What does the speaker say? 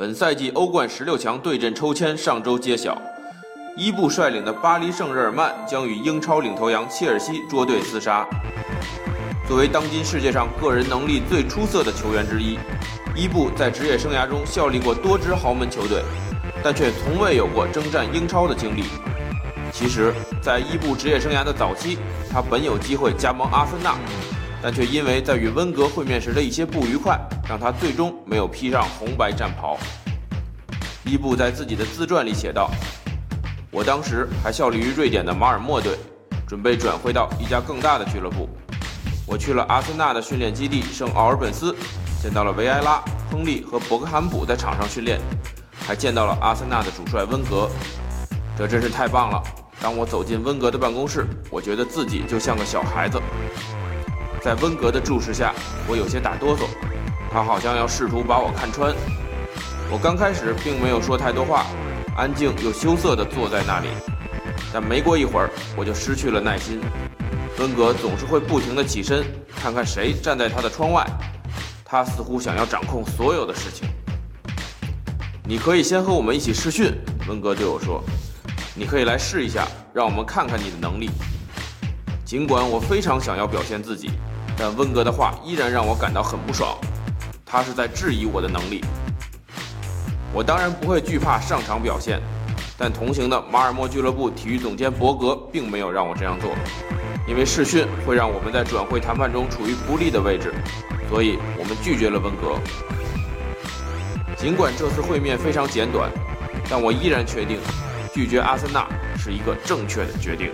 本赛季欧冠十六强对阵抽签上周揭晓，伊布率领的巴黎圣日耳曼将与英超领头羊切尔西捉对厮杀。作为当今世界上个人能力最出色的球员之一，伊布在职业生涯中效力过多支豪门球队，但却从未有过征战英超的经历。其实，在伊布职业生涯的早期，他本有机会加盟阿森纳。但却因为在与温格会面时的一些不愉快，让他最终没有披上红白战袍。伊布在自己的自传里写道：“我当时还效力于瑞典的马尔默队，准备转会到一家更大的俱乐部。我去了阿森纳的训练基地圣奥尔本斯，见到了维埃拉、亨利和博格坎普在场上训练，还见到了阿森纳的主帅温格。这真是太棒了！当我走进温格的办公室，我觉得自己就像个小孩子。”在温格的注视下，我有些打哆嗦。他好像要试图把我看穿。我刚开始并没有说太多话，安静又羞涩地坐在那里。但没过一会儿，我就失去了耐心。温格总是会不停地起身，看看谁站在他的窗外。他似乎想要掌控所有的事情。你可以先和我们一起试训，温格对我说。你可以来试一下，让我们看看你的能力。尽管我非常想要表现自己。但温格的话依然让我感到很不爽，他是在质疑我的能力。我当然不会惧怕上场表现，但同行的马尔默俱乐部体育总监伯格并没有让我这样做，因为试训会让我们在转会谈判中处于不利的位置，所以我们拒绝了温格。尽管这次会面非常简短，但我依然确定拒绝阿森纳是一个正确的决定。